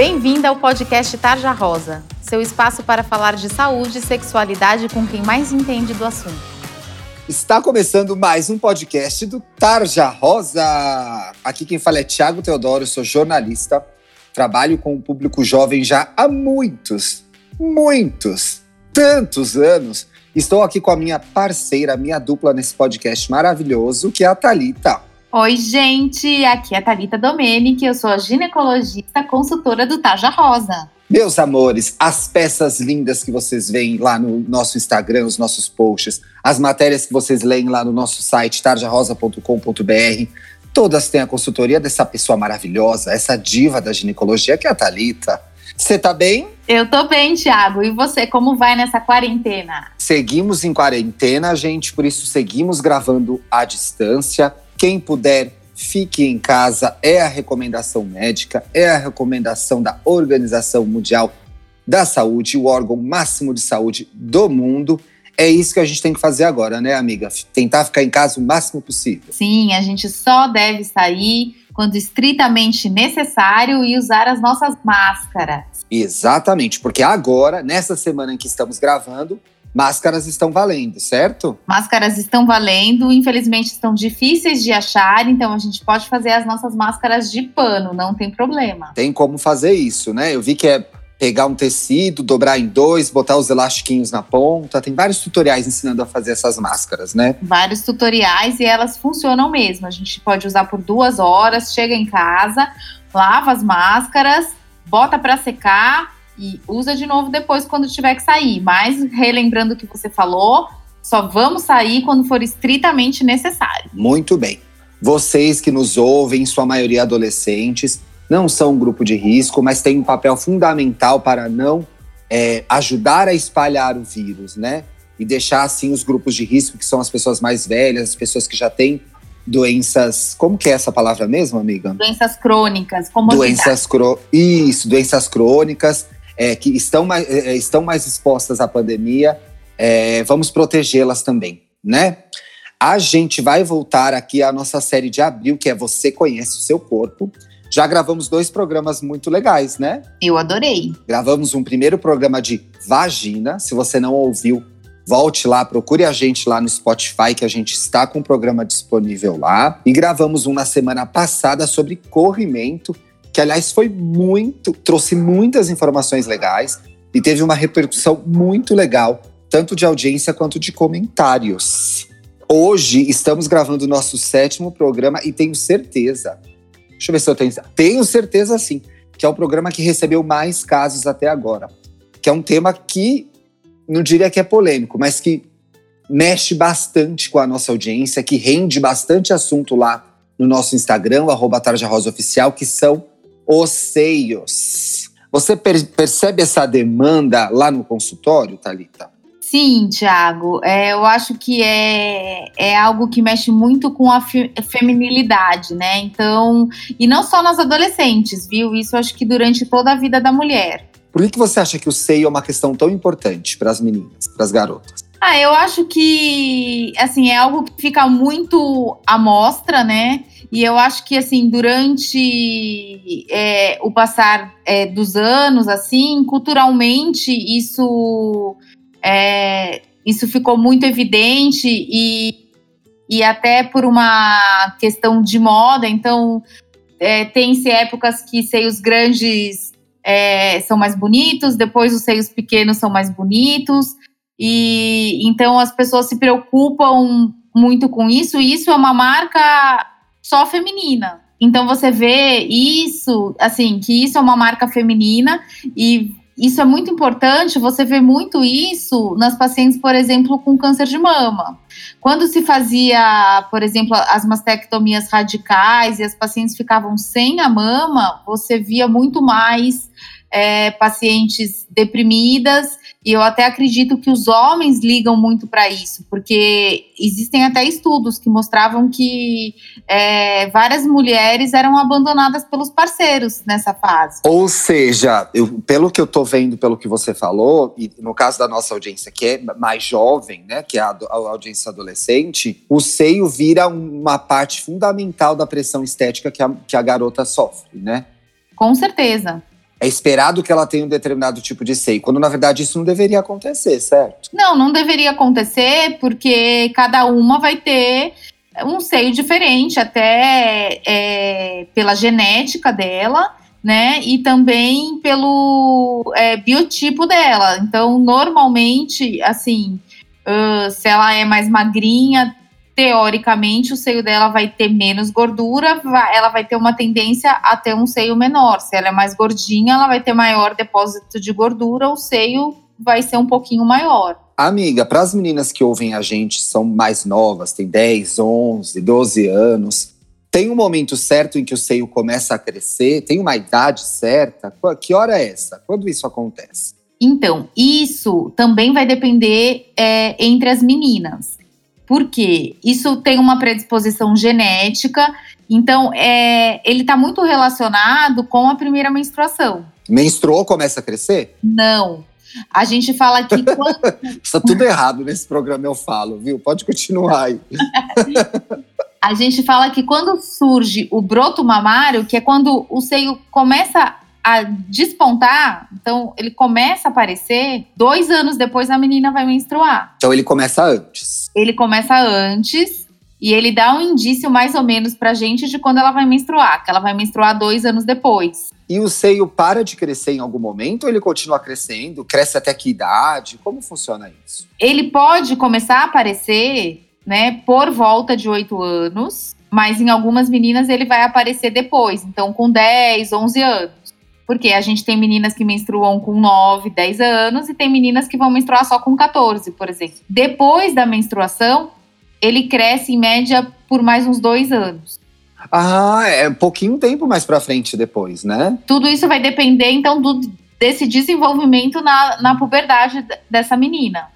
Bem-vinda ao podcast Tarja Rosa, seu espaço para falar de saúde e sexualidade com quem mais entende do assunto. Está começando mais um podcast do Tarja Rosa. Aqui quem fala é Tiago Teodoro, sou jornalista, trabalho com o público jovem já há muitos, muitos, tantos anos. Estou aqui com a minha parceira, minha dupla nesse podcast maravilhoso, que é a Talita. Oi, gente! Aqui é a Thalita Domenic, eu sou a ginecologista consultora do Taja Rosa. Meus amores, as peças lindas que vocês veem lá no nosso Instagram, os nossos posts, as matérias que vocês leem lá no nosso site, tarjarosa.com.br, todas têm a consultoria dessa pessoa maravilhosa, essa diva da ginecologia que é a Thalita. Você tá bem? Eu tô bem, Thiago. E você, como vai nessa quarentena? Seguimos em quarentena, gente, por isso seguimos gravando à distância. Quem puder, fique em casa. É a recomendação médica, é a recomendação da Organização Mundial da Saúde, o órgão máximo de saúde do mundo. É isso que a gente tem que fazer agora, né, amiga? Tentar ficar em casa o máximo possível. Sim, a gente só deve sair quando estritamente necessário e usar as nossas máscaras. Exatamente, porque agora, nessa semana em que estamos gravando, Máscaras estão valendo, certo? Máscaras estão valendo, infelizmente estão difíceis de achar, então a gente pode fazer as nossas máscaras de pano, não tem problema. Tem como fazer isso, né? Eu vi que é pegar um tecido, dobrar em dois, botar os elastiquinhos na ponta. Tem vários tutoriais ensinando a fazer essas máscaras, né? Vários tutoriais e elas funcionam mesmo. A gente pode usar por duas horas, chega em casa, lava as máscaras, bota para secar e usa de novo depois quando tiver que sair. Mas relembrando o que você falou, só vamos sair quando for estritamente necessário. Muito bem. Vocês que nos ouvem, sua maioria adolescentes, não são um grupo de risco, mas têm um papel fundamental para não é, ajudar a espalhar o vírus, né? E deixar assim os grupos de risco, que são as pessoas mais velhas, as pessoas que já têm doenças. Como que é essa palavra mesmo, amiga? Doenças crônicas, como Doenças cro... Isso, doenças crônicas é, que estão mais, é, é, estão mais expostas à pandemia, é, vamos protegê-las também, né? A gente vai voltar aqui à nossa série de abril, que é Você Conhece o Seu Corpo. Já gravamos dois programas muito legais, né? Eu adorei. Gravamos um primeiro programa de vagina. Se você não ouviu, volte lá, procure a gente lá no Spotify, que a gente está com o programa disponível lá. E gravamos um na semana passada sobre corrimento que aliás foi muito, trouxe muitas informações legais e teve uma repercussão muito legal, tanto de audiência quanto de comentários. Hoje estamos gravando o nosso sétimo programa e tenho certeza, deixa eu ver se eu tenho, tenho certeza sim, que é o programa que recebeu mais casos até agora, que é um tema que não diria que é polêmico, mas que mexe bastante com a nossa audiência, que rende bastante assunto lá no nosso Instagram, arroba Oficial, que são os seios. Você per percebe essa demanda lá no consultório, Talita? Sim, Tiago. É, eu acho que é, é algo que mexe muito com a fe feminilidade, né? Então, e não só nas adolescentes, viu? Isso acho que durante toda a vida da mulher. Por que, que você acha que o seio é uma questão tão importante para as meninas, para as garotas? Ah, eu acho que assim é algo que fica muito à mostra, né? E eu acho que assim durante é, o passar é, dos anos, assim, culturalmente isso é, isso ficou muito evidente e, e até por uma questão de moda. Então é, tem-se épocas que seios grandes é, são mais bonitos, depois os seios pequenos são mais bonitos. E então as pessoas se preocupam muito com isso, e isso é uma marca só feminina. Então você vê isso, assim, que isso é uma marca feminina e isso é muito importante, você vê muito isso nas pacientes, por exemplo, com câncer de mama. Quando se fazia, por exemplo, as mastectomias radicais e as pacientes ficavam sem a mama, você via muito mais é, pacientes deprimidas e eu até acredito que os homens ligam muito para isso, porque existem até estudos que mostravam que é, várias mulheres eram abandonadas pelos parceiros nessa fase. Ou seja, eu, pelo que eu estou vendo, pelo que você falou, e no caso da nossa audiência, que é mais jovem, né, que é a, a audiência adolescente, o seio vira uma parte fundamental da pressão estética que a, que a garota sofre, né? Com certeza. É esperado que ela tenha um determinado tipo de seio, quando na verdade isso não deveria acontecer, certo? Não, não deveria acontecer, porque cada uma vai ter um seio diferente, até é, pela genética dela, né? E também pelo é, biotipo dela. Então, normalmente, assim, uh, se ela é mais magrinha, teoricamente o seio dela vai ter menos gordura, ela vai ter uma tendência a ter um seio menor. Se ela é mais gordinha, ela vai ter maior depósito de gordura, o seio vai ser um pouquinho maior. Amiga, para as meninas que ouvem a gente, são mais novas, tem 10, 11, 12 anos, tem um momento certo em que o seio começa a crescer? Tem uma idade certa? Que hora é essa? Quando isso acontece? Então, isso também vai depender é, entre as meninas. Porque isso tem uma predisposição genética, então é, ele está muito relacionado com a primeira menstruação. Menstruou, começa a crescer? Não. A gente fala que. Quando... Está tudo errado nesse programa, eu falo, viu? Pode continuar aí. a gente fala que quando surge o broto mamário, que é quando o seio começa a despontar, então ele começa a aparecer, dois anos depois a menina vai menstruar. Então ele começa antes. Ele começa antes e ele dá um indício mais ou menos pra gente de quando ela vai menstruar, que ela vai menstruar dois anos depois. E o seio para de crescer em algum momento ou ele continua crescendo? Cresce até que idade? Como funciona isso? Ele pode começar a aparecer, né, por volta de oito anos, mas em algumas meninas ele vai aparecer depois, então com 10, 11 anos. Porque a gente tem meninas que menstruam com 9, 10 anos e tem meninas que vão menstruar só com 14, por exemplo. Depois da menstruação, ele cresce em média por mais uns dois anos. Ah, é um pouquinho tempo mais para frente depois, né? Tudo isso vai depender, então, do, desse desenvolvimento na, na puberdade dessa menina.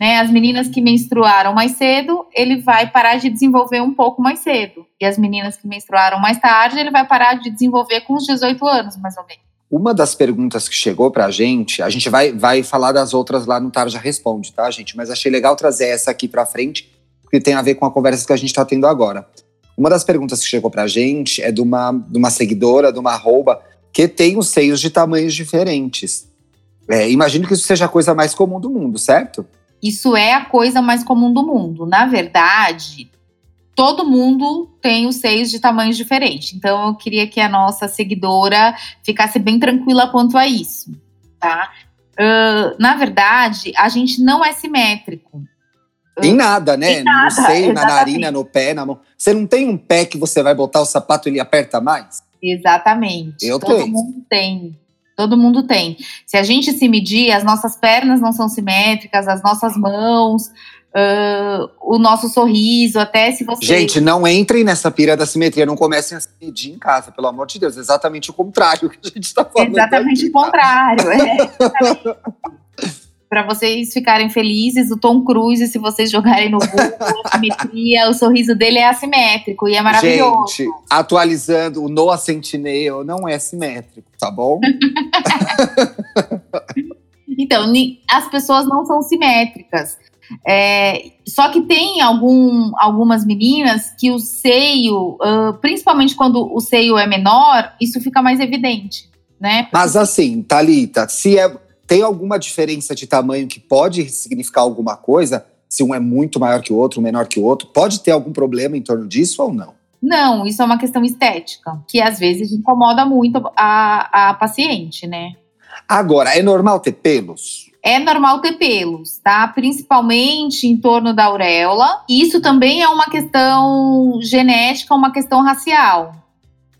Né? As meninas que menstruaram mais cedo, ele vai parar de desenvolver um pouco mais cedo. E as meninas que menstruaram mais tarde, ele vai parar de desenvolver com os 18 anos, mais ou menos. Uma das perguntas que chegou pra gente, a gente vai, vai falar das outras lá no Tarja Responde, tá, gente? Mas achei legal trazer essa aqui pra frente, porque tem a ver com a conversa que a gente tá tendo agora. Uma das perguntas que chegou pra gente é de uma, de uma seguidora, de uma arroba, que tem os seios de tamanhos diferentes. É, imagino que isso seja a coisa mais comum do mundo, certo? Isso é a coisa mais comum do mundo. Na verdade, todo mundo tem os seios de tamanhos diferentes. Então, eu queria que a nossa seguidora ficasse bem tranquila quanto a isso, tá? Uh, na verdade, a gente não é simétrico. Em nada, né? Em nada, no seio, exatamente. na narina, no pé, na mão. Você não tem um pé que você vai botar o sapato e ele aperta mais? Exatamente. Eu Todo tenho. mundo tem. Todo mundo tem. Se a gente se medir, as nossas pernas não são simétricas, as nossas mãos, uh, o nosso sorriso, até se você. Gente, não entrem nessa pira da simetria, não comecem a se medir em casa, pelo amor de Deus. Exatamente o contrário que a gente está falando. Exatamente aqui, o contrário. É. Para vocês ficarem felizes, o Tom Cruise, se vocês jogarem no Google, a simetria, o sorriso dele é assimétrico e é maravilhoso. Gente, atualizando, o Noah Centineo não é simétrico, tá bom? então, as pessoas não são simétricas. É, só que tem algum, algumas meninas que o seio, uh, principalmente quando o seio é menor, isso fica mais evidente, né? Mas assim, Thalita, se é, tem alguma diferença de tamanho que pode significar alguma coisa? Se um é muito maior que o outro, menor que o outro, pode ter algum problema em torno disso ou não? Não, isso é uma questão estética, que às vezes incomoda muito a, a paciente, né? Agora, é normal ter pelos? É normal ter pelos, tá? Principalmente em torno da auréola. Isso também é uma questão genética, uma questão racial.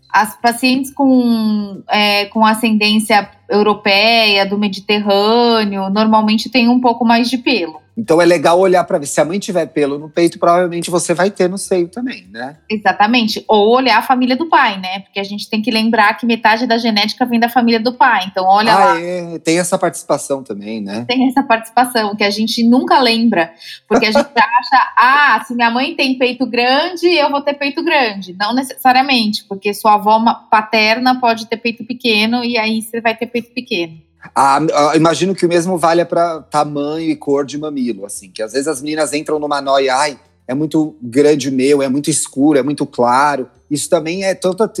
As pacientes com, é, com ascendência europeia, do Mediterrâneo, normalmente têm um pouco mais de pelo. Então é legal olhar para ver se a mãe tiver pelo no peito, provavelmente você vai ter no seio também, né? Exatamente. Ou olhar a família do pai, né? Porque a gente tem que lembrar que metade da genética vem da família do pai. Então olha ah, lá. É. Tem essa participação também, né? Tem essa participação que a gente nunca lembra, porque a gente acha, ah, se minha mãe tem peito grande, eu vou ter peito grande. Não necessariamente, porque sua avó paterna pode ter peito pequeno e aí você vai ter peito pequeno. Ah, ah, imagino que o mesmo valha para tamanho e cor de mamilo, assim, que às vezes as meninas entram numa noia, ai, é muito grande meu, é muito escuro, é muito claro. Isso também é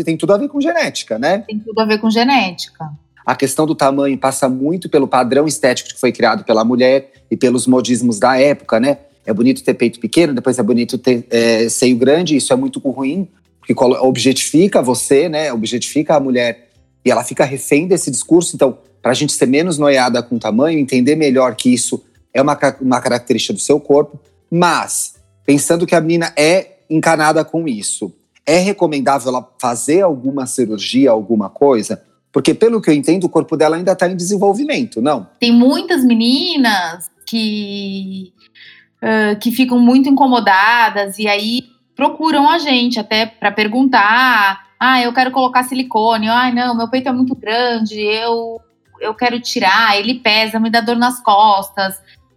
tem tudo a ver com genética, né? Tem tudo a ver com genética. A questão do tamanho passa muito pelo padrão estético que foi criado pela mulher e pelos modismos da época, né? É bonito ter peito pequeno, depois é bonito ter é, seio grande, isso é muito ruim, porque objetifica você, né? Objetifica a mulher e ela fica refém desse discurso. Então, para a gente ser menos noiada com o tamanho, entender melhor que isso é uma, uma característica do seu corpo, mas pensando que a menina é encanada com isso, é recomendável ela fazer alguma cirurgia, alguma coisa? Porque, pelo que eu entendo, o corpo dela ainda está em desenvolvimento, não? Tem muitas meninas que, uh, que ficam muito incomodadas e aí procuram a gente até para perguntar: ah, eu quero colocar silicone, ai, não, meu peito é muito grande, eu, eu quero tirar, ele pesa, me dá dor nas costas,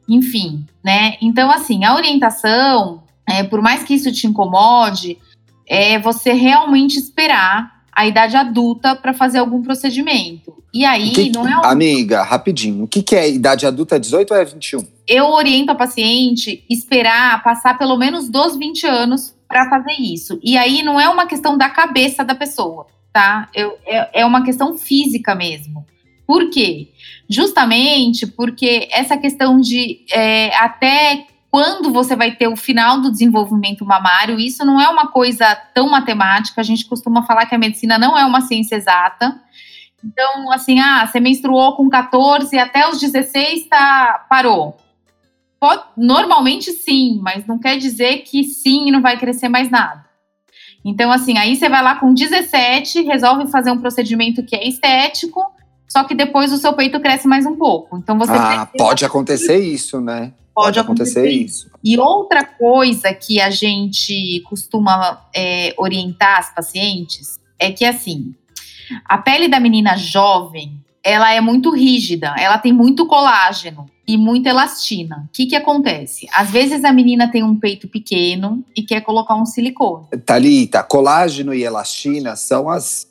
enfim, né? Então, assim, a orientação, é, por mais que isso te incomode, é você realmente esperar a idade adulta para fazer algum procedimento. E aí, que, não é. Um... Amiga, rapidinho, o que, que é idade adulta? 18 ou é 21? Eu oriento a paciente esperar passar pelo menos dos 20 anos para fazer isso. E aí não é uma questão da cabeça da pessoa, tá? Eu, é, é uma questão física mesmo. Por quê? Justamente porque essa questão de é, até quando você vai ter o final do desenvolvimento mamário, isso não é uma coisa tão matemática. A gente costuma falar que a medicina não é uma ciência exata. Então, assim, ah, você menstruou com 14 até os 16 tá, parou. Pode, normalmente sim, mas não quer dizer que sim não vai crescer mais nada. Então, assim, aí você vai lá com 17, resolve fazer um procedimento que é estético, só que depois o seu peito cresce mais um pouco. Então você ah, pode acontecer isso, né? Pode, acontecer, isso. E outra coisa que a gente costuma é, orientar as pacientes é que, assim, a pele da menina jovem, ela é muito rígida, ela tem muito colágeno e muita elastina. O que, que acontece? Às vezes a menina tem um peito pequeno e quer colocar um silicone. Thalita, colágeno e elastina são as.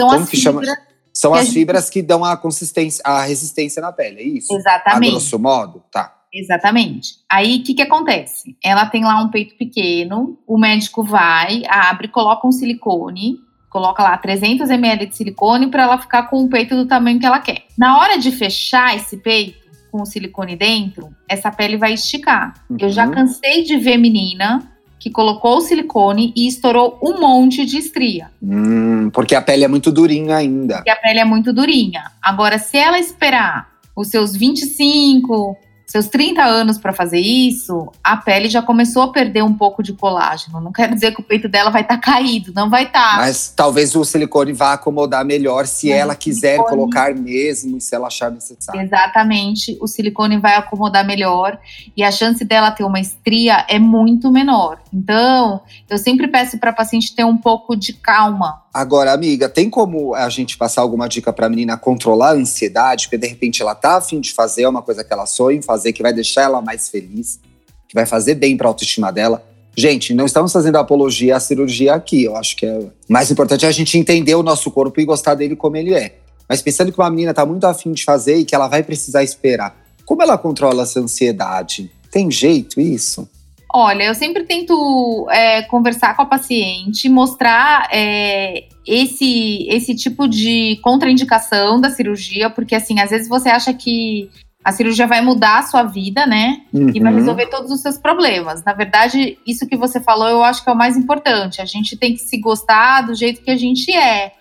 São como as que fibras chama? São as fibras que dão a consistência, a resistência na pele, é isso? Exatamente. A grosso modo, tá. Exatamente. Aí o que, que acontece? Ela tem lá um peito pequeno, o médico vai, abre, coloca um silicone, coloca lá 300 ml de silicone para ela ficar com o peito do tamanho que ela quer. Na hora de fechar esse peito com o silicone dentro, essa pele vai esticar. Uhum. Eu já uhum. cansei de ver menina que colocou o silicone e estourou um monte de estria. Hum, porque a pele é muito durinha ainda. Porque a pele é muito durinha. Agora, se ela esperar os seus 25, seus 30 anos para fazer isso, a pele já começou a perder um pouco de colágeno. Não quer dizer que o peito dela vai estar tá caído, não vai estar. Tá. Mas talvez o silicone vá acomodar melhor se Mas ela quiser silicone... colocar mesmo se ela achar necessário. Exatamente, o silicone vai acomodar melhor e a chance dela ter uma estria é muito menor. Então, eu sempre peço para a paciente ter um pouco de calma Agora, amiga, tem como a gente passar alguma dica para a menina controlar a ansiedade? Porque de repente ela tá afim de fazer uma coisa que ela sonha em fazer, que vai deixar ela mais feliz, que vai fazer bem para a autoestima dela. Gente, não estamos fazendo apologia à cirurgia aqui. Eu acho que é mais importante é a gente entender o nosso corpo e gostar dele como ele é. Mas pensando que uma menina tá muito afim de fazer e que ela vai precisar esperar, como ela controla essa ansiedade? Tem jeito isso? Olha, eu sempre tento é, conversar com a paciente, mostrar é, esse, esse tipo de contraindicação da cirurgia, porque assim, às vezes você acha que a cirurgia vai mudar a sua vida, né? Uhum. E vai uhum. resolver todos os seus problemas. Na verdade, isso que você falou, eu acho que é o mais importante. A gente tem que se gostar do jeito que a gente é.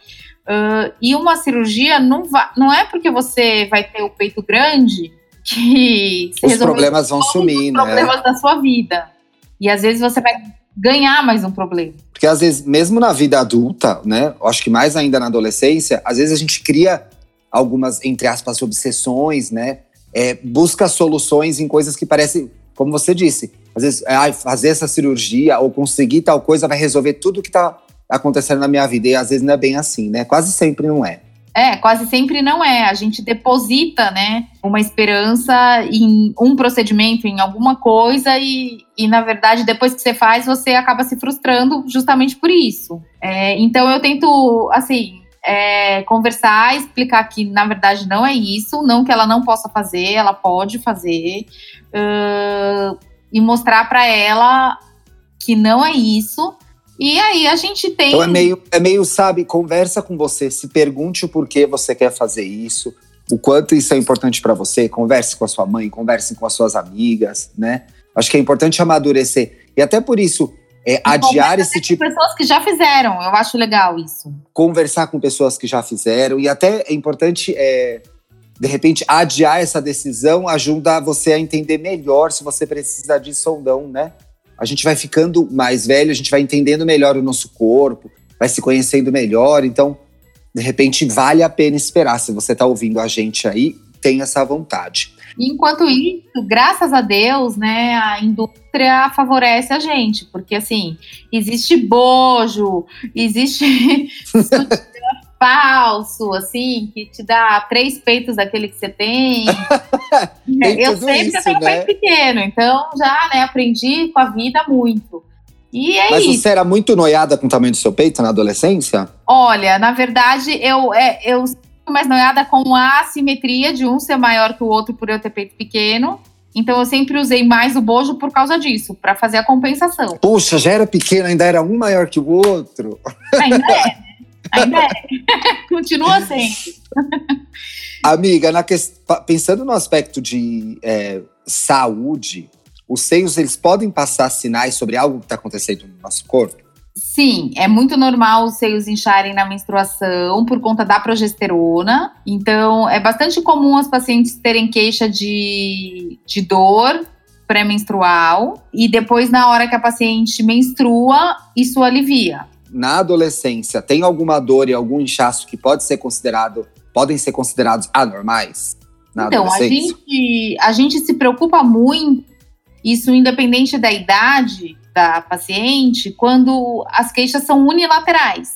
Uh, e uma cirurgia não, vai, não é porque você vai ter o peito grande que os problemas vão sumir, os né? problemas da sua vida. E às vezes você vai ganhar mais um problema. Porque às vezes, mesmo na vida adulta, né? Eu acho que mais ainda na adolescência, às vezes a gente cria algumas, entre aspas, obsessões, né? É, busca soluções em coisas que parecem, como você disse, às vezes ah, fazer essa cirurgia ou conseguir tal coisa vai resolver tudo que está acontecendo na minha vida. E às vezes não é bem assim, né? Quase sempre não é. É, quase sempre não é. A gente deposita, né, uma esperança em um procedimento, em alguma coisa, e, e na verdade, depois que você faz, você acaba se frustrando justamente por isso. É, então, eu tento, assim, é, conversar, explicar que na verdade não é isso, não que ela não possa fazer, ela pode fazer, uh, e mostrar para ela que não é isso E aí a gente tem. Então é meio, é meio, sabe, conversa com você, se pergunte o porquê você quer fazer isso, o quanto isso é importante para você, converse com a sua mãe, converse com as suas amigas, né? Acho que é importante amadurecer. E até por isso, é, adiar esse tipo. pessoas que já fizeram, eu acho legal isso. Conversar com pessoas que já fizeram. E até é importante, é, de repente, adiar essa decisão ajuda você a entender melhor se você precisa disso ou não, né? A gente vai ficando mais velho, a gente vai entendendo melhor o nosso corpo, vai se conhecendo melhor. Então, de repente, vale a pena esperar. Se você está ouvindo a gente aí, tem essa vontade. Enquanto isso, graças a Deus, né, a indústria favorece a gente, porque assim, existe bojo, existe falso, assim, que te dá três peitos daquele que você tem. tem eu sempre isso, tenho né? peito pequeno, então já né, aprendi com a vida muito. E é Mas isso. você era muito noiada com o tamanho do seu peito na adolescência? Olha, na verdade, eu, é, eu mais noiada com a assimetria de um ser maior que o outro por eu ter peito pequeno. Então eu sempre usei mais o bojo por causa disso, para fazer a compensação. Puxa, já era pequeno, ainda era um maior que o outro. Ainda é, né? Ainda é. Continua sendo. Amiga, na que... pensando no aspecto de é, saúde, os seios eles podem passar sinais sobre algo que está acontecendo no nosso corpo? Sim, é muito normal os seios incharem na menstruação por conta da progesterona. Então, é bastante comum as pacientes terem queixa de, de dor pré-menstrual e depois, na hora que a paciente menstrua, isso alivia. Na adolescência, tem alguma dor e algum inchaço que pode ser considerado, podem ser considerados anormais? Na então, a gente, a gente se preocupa muito, isso independente da idade, da paciente quando as queixas são unilaterais,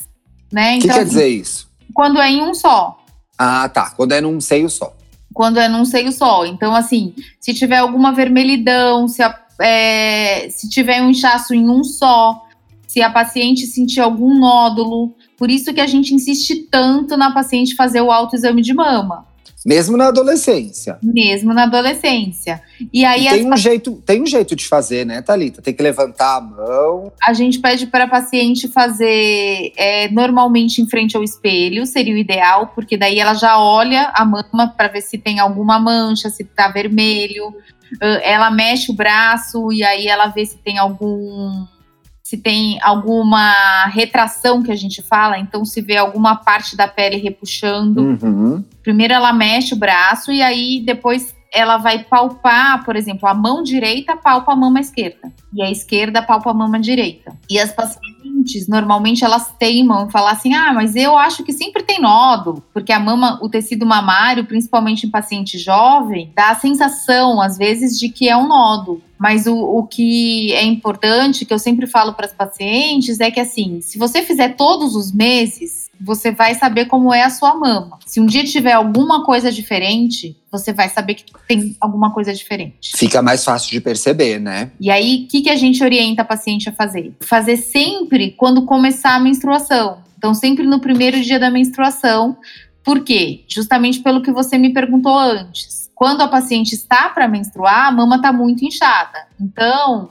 né? O então, que quer assim, dizer isso? Quando é em um só. Ah, tá. Quando é num seio só. Quando é num seio só. Então, assim, se tiver alguma vermelhidão, se, a, é, se tiver um inchaço em um só, se a paciente sentir algum nódulo. Por isso que a gente insiste tanto na paciente fazer o autoexame de mama. Mesmo na adolescência. Mesmo na adolescência. E aí e tem um jeito, tem um jeito de fazer, né, Talita? Tem que levantar a mão. A gente pede para a paciente fazer é, normalmente em frente ao espelho, seria o ideal, porque daí ela já olha a mama para ver se tem alguma mancha, se está vermelho. Ela mexe o braço e aí ela vê se tem algum se tem alguma retração que a gente fala, então se vê alguma parte da pele repuxando. Uhum. Primeiro ela mexe o braço e aí depois ela vai palpar, por exemplo, a mão direita palpa a mama esquerda e a esquerda palpa a mama direita. E as pacientes, normalmente, elas teimam falam assim: ah, mas eu acho que sempre tem nódulo, porque a mama, o tecido mamário, principalmente em paciente jovem, dá a sensação, às vezes, de que é um nódulo. Mas o, o que é importante, que eu sempre falo para as pacientes, é que assim, se você fizer todos os meses, você vai saber como é a sua mama. Se um dia tiver alguma coisa diferente, você vai saber que tem alguma coisa diferente. Fica mais fácil de perceber, né? E aí, o que, que a gente orienta a paciente a fazer? Fazer sempre quando começar a menstruação. Então, sempre no primeiro dia da menstruação. Por quê? Justamente pelo que você me perguntou antes. Quando a paciente está para menstruar, a mama está muito inchada. Então,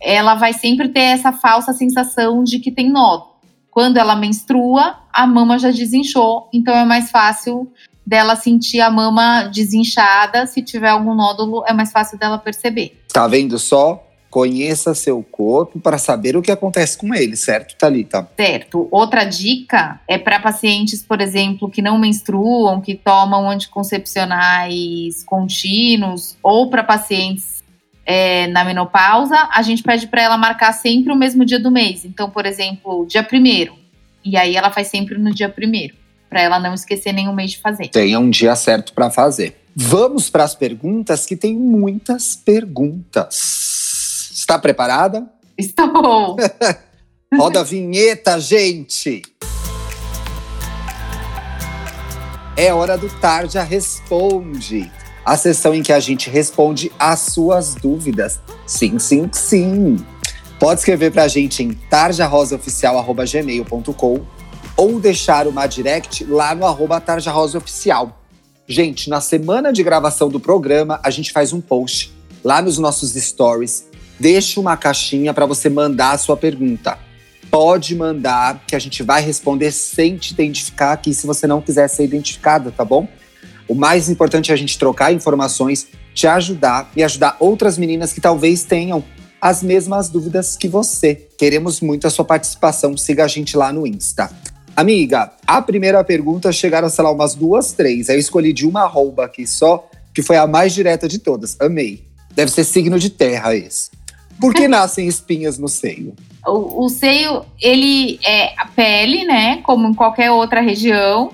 ela vai sempre ter essa falsa sensação de que tem nódulo. Quando ela menstrua, a mama já desinchou, então é mais fácil dela sentir a mama desinchada. Se tiver algum nódulo, é mais fácil dela perceber. Tá vendo só? Conheça seu corpo para saber o que acontece com ele, certo, Talita? Certo. Outra dica é para pacientes, por exemplo, que não menstruam, que tomam anticoncepcionais contínuos, ou para pacientes é, na menopausa, a gente pede para ela marcar sempre o mesmo dia do mês. Então, por exemplo, dia primeiro. E aí ela faz sempre no dia primeiro, para ela não esquecer nenhum mês de fazer. Tenha um dia certo para fazer. Vamos para as perguntas, que tem muitas perguntas. Está preparada? Estou. Roda a vinheta, gente! É hora do Tarja Responde a sessão em que a gente responde as suas dúvidas. Sim, sim, sim. Pode escrever para a gente em tarjarosaoficial.gmail.com ou deixar uma direct lá no arroba tarjarosaoficial. Gente, na semana de gravação do programa, a gente faz um post lá nos nossos stories. Deixa uma caixinha para você mandar a sua pergunta. pode mandar, que a gente vai responder sem te identificar aqui, se você não quiser ser identificada, tá bom? O mais importante é a gente trocar informações, te ajudar e ajudar outras meninas que talvez tenham as mesmas dúvidas que você. Queremos muito a sua participação. Siga a gente lá no Insta. Amiga, a primeira pergunta chegaram, sei lá, umas duas, três. Aí eu escolhi de uma arroba aqui só, que foi a mais direta de todas. Amei. Deve ser signo de terra esse. Por que nascem espinhas no seio? O, o seio, ele é a pele, né? Como em qualquer outra região.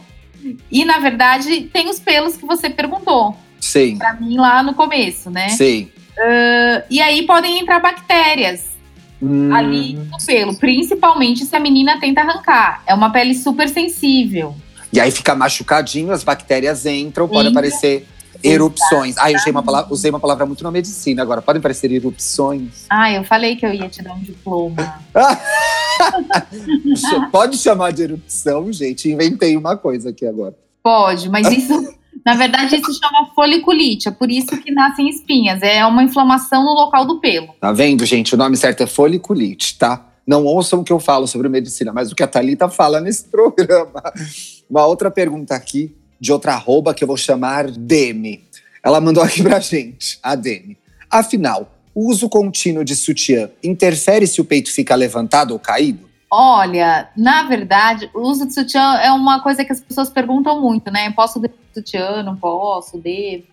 E, na verdade, tem os pelos que você perguntou. Sim. Pra mim, lá no começo, né? Sim. Uh, e aí podem entrar bactérias hum. ali no pelo, principalmente se a menina tenta arrancar. É uma pele super sensível. E aí fica machucadinho, as bactérias entram, pode aparecer erupções. Ah, eu usei uma, palavra, usei uma palavra muito na medicina agora. Podem parecer erupções. Ah, eu falei que eu ia te dar um diploma. Pode chamar de erupção, gente. Inventei uma coisa aqui agora. Pode, mas isso, na verdade, isso chama foliculite. É por isso que nascem espinhas. É uma inflamação no local do pelo. Tá vendo, gente? O nome certo é foliculite, tá? Não ouçam o que eu falo sobre medicina, mas o que a Thalita fala nesse programa. Uma outra pergunta aqui, de outra arroba que eu vou chamar Demi. Ela mandou aqui pra gente, a Demi. Afinal, uso contínuo de sutiã interfere se o peito fica levantado ou caído? Olha, na verdade, o uso de sutiã é uma coisa que as pessoas perguntam muito, né? Posso de sutiã? Não posso? Devo?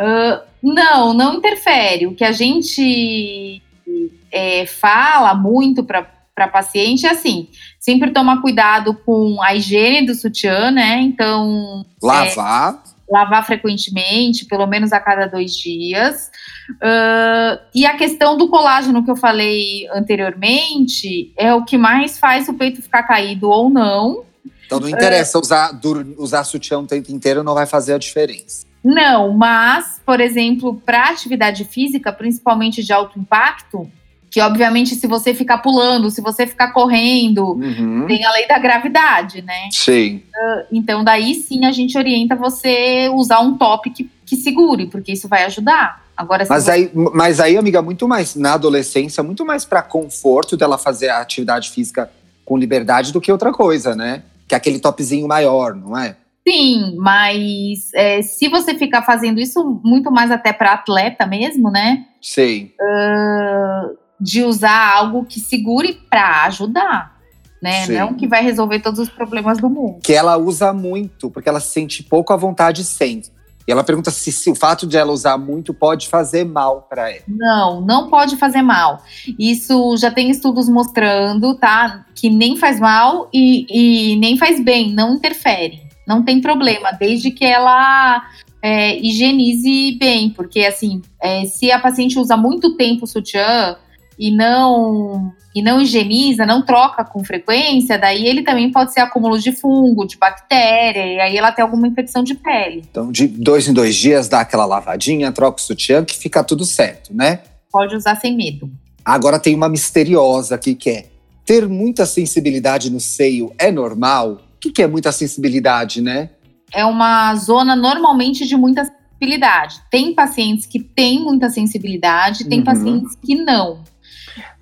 Uh, não, não interfere. O que a gente é, fala muito para paciente é assim: sempre tomar cuidado com a higiene do sutiã, né? Então. Lavar. É, lavar frequentemente, pelo menos a cada dois dias. Uh, e a questão do colágeno que eu falei anteriormente é o que mais faz o peito ficar caído ou não. Então não interessa uh, usar, usar sutiã o tempo inteiro, não vai fazer a diferença. Não, mas, por exemplo, para atividade física, principalmente de alto impacto, que obviamente se você ficar pulando, se você ficar correndo, uhum. tem a lei da gravidade, né? Sim. Uh, então daí sim a gente orienta você usar um top que, que segure, porque isso vai ajudar. Agora, mas, você... aí, mas aí, amiga, muito mais na adolescência, muito mais para conforto dela fazer a atividade física com liberdade do que outra coisa, né? Que é aquele topzinho maior, não é? Sim, mas é, se você ficar fazendo isso muito mais até para atleta mesmo, né? Sim. Uh, de usar algo que segure para ajudar, né? Sim. Não que vai resolver todos os problemas do mundo. Que ela usa muito, porque ela se sente pouco à vontade sem. E ela pergunta se, se, o fato de ela usar muito pode fazer mal para ela. Não, não pode fazer mal. Isso já tem estudos mostrando, tá? Que nem faz mal e, e nem faz bem, não interfere. Não tem problema, desde que ela é, higienize bem. Porque, assim, é, se a paciente usa muito tempo o sutiã, e não e não higieniza, não troca com frequência, daí ele também pode ser acúmulo de fungo, de bactéria, e aí ela tem alguma infecção de pele. Então, de dois em dois dias, dá aquela lavadinha, troca o sutiã, que fica tudo certo, né? Pode usar sem medo. Agora tem uma misteriosa aqui que é: ter muita sensibilidade no seio é normal? O que, que é muita sensibilidade, né? É uma zona normalmente de muita sensibilidade. Tem pacientes que têm muita sensibilidade, tem uhum. pacientes que não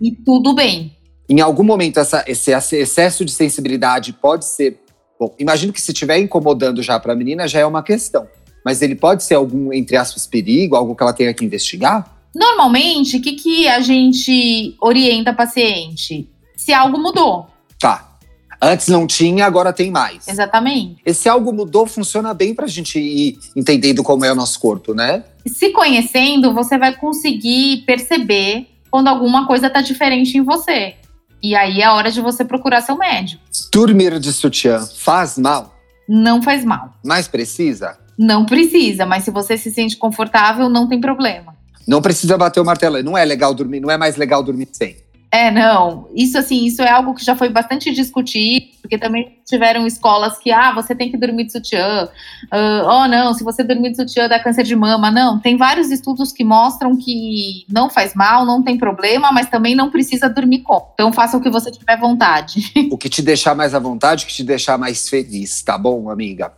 e tudo bem. Em algum momento, essa, esse excesso de sensibilidade pode ser. Bom, imagino que se estiver incomodando já para a menina, já é uma questão. Mas ele pode ser algum, entre aspas, perigo, algo que ela tenha que investigar? Normalmente, o que, que a gente orienta a paciente? Se algo mudou. Tá. Antes não tinha, agora tem mais. Exatamente. Esse algo mudou funciona bem para a gente ir entendendo como é o nosso corpo, né? Se conhecendo, você vai conseguir perceber quando alguma coisa tá diferente em você. E aí é hora de você procurar seu médico. Dormir de sutiã faz mal? Não faz mal. Mas precisa? Não precisa, mas se você se sente confortável, não tem problema. Não precisa bater o martelo. Não é legal dormir, não é mais legal dormir sem. É, não. Isso assim, isso é algo que já foi bastante discutido, porque também tiveram escolas que, ah, você tem que dormir de sutiã. Uh, oh, não, se você dormir de sutiã dá câncer de mama. Não, tem vários estudos que mostram que não faz mal, não tem problema, mas também não precisa dormir com. Então faça o que você tiver vontade. O que te deixar mais à vontade, o que te deixar mais feliz, tá bom, amiga?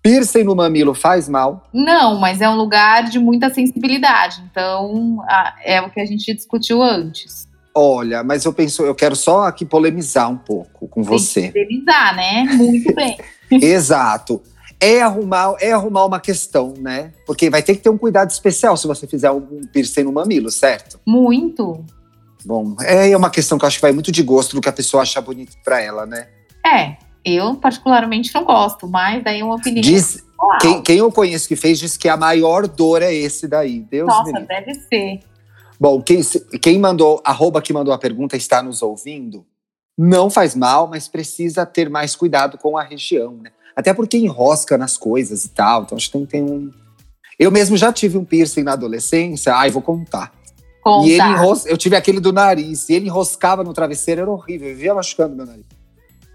Piercing no mamilo faz mal? Não, mas é um lugar de muita sensibilidade. Então, é o que a gente discutiu antes. Olha, mas eu penso, eu quero só aqui polemizar um pouco com você. Polemizar, né? Muito bem. Exato. É arrumar, é arrumar uma questão, né? Porque vai ter que ter um cuidado especial se você fizer um piercing no mamilo, certo? Muito. Bom, é uma questão que eu acho que vai muito de gosto do que a pessoa acha bonito para ela, né? É, eu particularmente não gosto, mas daí é uma opinião. Diz, quem, quem, eu conheço que fez diz que a maior dor é esse daí. Deus Nossa, deve ser. Bom, quem, quem mandou, arroba que mandou a pergunta está nos ouvindo, não faz mal, mas precisa ter mais cuidado com a região, né? Até porque enrosca nas coisas e tal. Então acho que tem, tem um. Eu mesmo já tive um piercing na adolescência. Ai, vou contar. Conta. E ele enros... eu tive aquele do nariz, e ele enroscava no travesseiro, era horrível, eu vivia machucando meu nariz.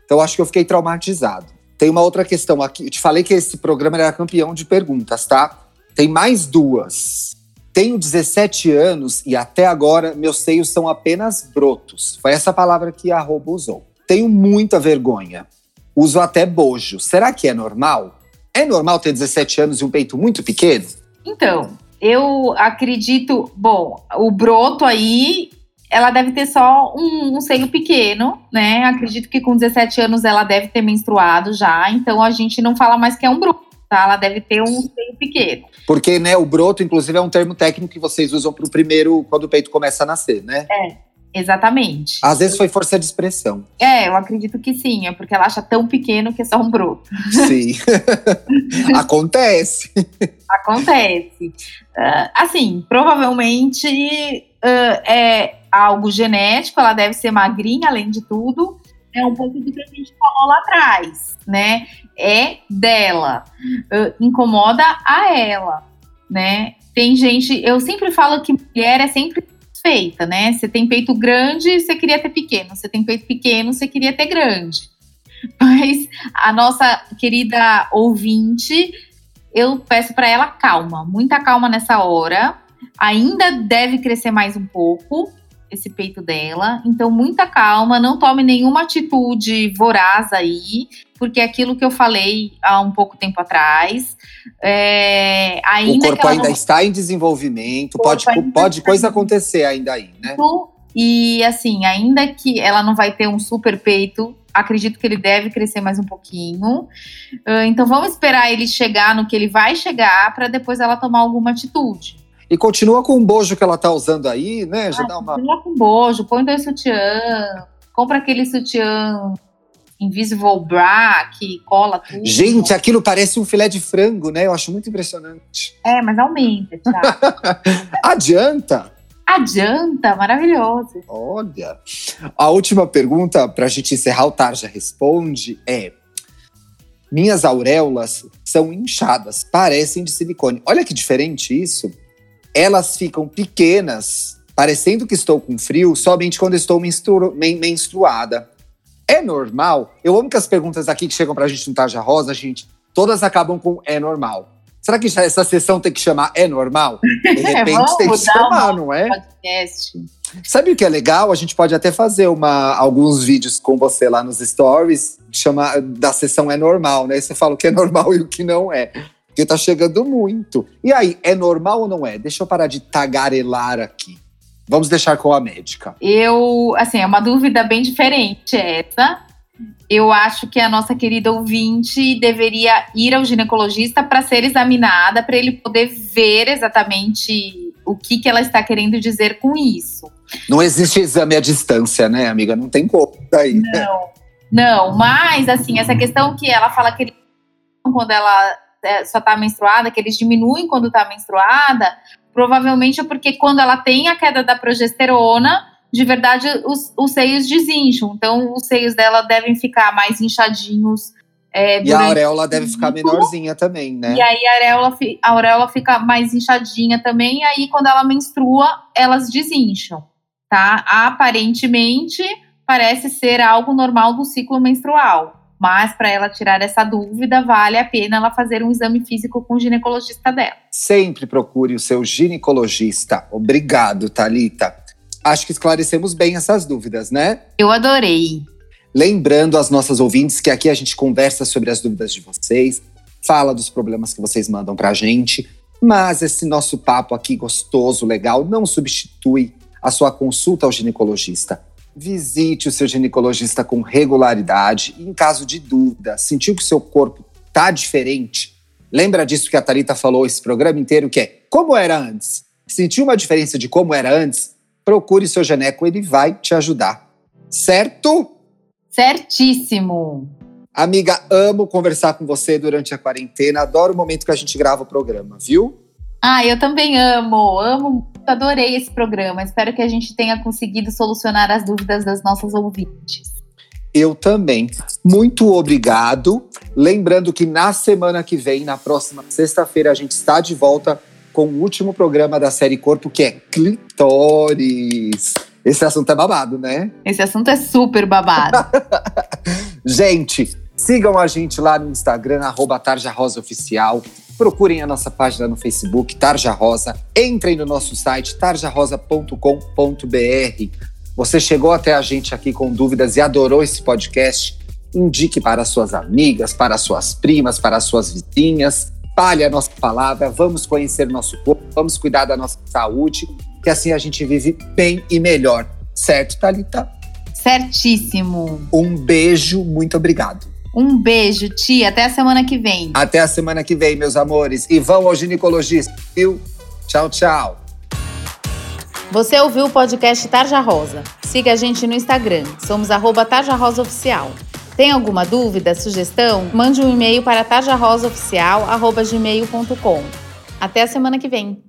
Então acho que eu fiquei traumatizado. Tem uma outra questão aqui. Eu te falei que esse programa era campeão de perguntas, tá? Tem mais duas. Tenho 17 anos e até agora meus seios são apenas brotos. Foi essa palavra que a arroba usou. Tenho muita vergonha. Uso até bojo. Será que é normal? É normal ter 17 anos e um peito muito pequeno? Então, eu acredito. Bom, o broto aí, ela deve ter só um, um seio pequeno, né? Acredito que com 17 anos ela deve ter menstruado já. Então a gente não fala mais que é um broto? Ela deve ter um seio pequeno. Porque, né, o broto, inclusive, é um termo técnico que vocês usam para o primeiro, quando o peito começa a nascer, né? É, exatamente. Às vezes foi força de expressão. É, eu acredito que sim, é porque ela acha tão pequeno que é só um broto. Sim. Acontece. Acontece. Uh, assim, provavelmente uh, é algo genético, ela deve ser magrinha, além de tudo. É um pouco do que a gente falou lá atrás, né? é dela, uh, incomoda a ela, né? Tem gente, eu sempre falo que mulher é sempre feita, né? Você tem peito grande, você queria ter pequeno. Você tem peito pequeno, você queria ter grande. Mas a nossa querida ouvinte, eu peço para ela calma, muita calma nessa hora. Ainda deve crescer mais um pouco, esse peito dela. Então, muita calma, não tome nenhuma atitude voraz aí, porque é aquilo que eu falei há um pouco tempo atrás. É, ainda o corpo ainda não... está em desenvolvimento, pode, pode coisa acontecer ainda aí, né? E assim, ainda que ela não vai ter um super peito, acredito que ele deve crescer mais um pouquinho. Uh, então vamos esperar ele chegar no que ele vai chegar para depois ela tomar alguma atitude. E continua com o bojo que ela tá usando aí, né? Já ah, dá uma... Continua com bojo, põe dois sutiã, compra aquele sutiã Invisible Bra que cola tudo. Gente, aquilo parece um filé de frango, né? Eu acho muito impressionante. É, mas aumenta, Adianta? Adianta, maravilhoso. Olha. A última pergunta, para a gente encerrar, o Tarja responde, é: Minhas auréolas são inchadas, parecem de silicone. Olha que diferente isso elas ficam pequenas, parecendo que estou com frio, somente quando estou menstru menstruada. É normal? Eu amo que as perguntas aqui que chegam pra gente no Tarja Rosa, gente, todas acabam com é normal. Será que essa sessão tem que chamar é normal? De repente tem que chamar, não é? Podcast. Sabe o que é legal? A gente pode até fazer uma, alguns vídeos com você lá nos stories, chama, da sessão é normal, né? Você fala o que é normal e o que não é porque tá chegando muito. E aí, é normal ou não é? Deixa eu parar de tagarelar aqui. Vamos deixar com a médica. Eu, assim, é uma dúvida bem diferente essa. Eu acho que a nossa querida ouvinte deveria ir ao ginecologista para ser examinada, para ele poder ver exatamente o que, que ela está querendo dizer com isso. Não existe exame à distância, né, amiga? Não tem como daí. Não, não. Mas, assim, essa questão que ela fala que ele, quando ela só está menstruada, que eles diminuem quando está menstruada, provavelmente é porque quando ela tem a queda da progesterona, de verdade os, os seios desincham. Então, os seios dela devem ficar mais inchadinhos. É, e a auréola deve ficar menorzinha também, né? E aí a auréola, a auréola fica mais inchadinha também, e aí quando ela menstrua, elas desincham, tá? Aparentemente, parece ser algo normal do ciclo menstrual. Mas para ela tirar essa dúvida, vale a pena ela fazer um exame físico com o ginecologista dela. Sempre procure o seu ginecologista. Obrigado, Talita. Acho que esclarecemos bem essas dúvidas, né? Eu adorei. Lembrando às nossas ouvintes que aqui a gente conversa sobre as dúvidas de vocês, fala dos problemas que vocês mandam pra gente, mas esse nosso papo aqui gostoso, legal, não substitui a sua consulta ao ginecologista. Visite o seu ginecologista com regularidade e, em caso de dúvida, sentiu que o seu corpo está diferente, lembra disso que a Thalita falou esse programa inteiro, que é como era antes. Sentiu uma diferença de como era antes? Procure seu geneco, ele vai te ajudar. Certo? Certíssimo. Amiga, amo conversar com você durante a quarentena. Adoro o momento que a gente grava o programa, viu? Ah, eu também amo, amo, adorei esse programa. Espero que a gente tenha conseguido solucionar as dúvidas das nossas ouvintes. Eu também. Muito obrigado. Lembrando que na semana que vem, na próxima sexta-feira, a gente está de volta com o último programa da série Corpo, que é Clitóris. Esse assunto é babado, né? Esse assunto é super babado. gente, Sigam a gente lá no Instagram, arroba Tarja Rosa Oficial. Procurem a nossa página no Facebook, Tarja Rosa. Entrem no nosso site, tarjarosa.com.br. Você chegou até a gente aqui com dúvidas e adorou esse podcast? Indique para suas amigas, para suas primas, para suas vizinhas. Palhe a nossa palavra, vamos conhecer nosso corpo, vamos cuidar da nossa saúde, que assim a gente vive bem e melhor. Certo, Thalita? Certíssimo. Um beijo, muito obrigado. Um beijo, tia. Até a semana que vem. Até a semana que vem, meus amores. E vão ao ginecologista, viu? Tchau, tchau. Você ouviu o podcast Tarja Rosa. Siga a gente no Instagram. Somos arroba Tarja Rosa Oficial. Tem alguma dúvida, sugestão? Mande um e-mail para tarjarosaoficial.gmail.com. Até a semana que vem.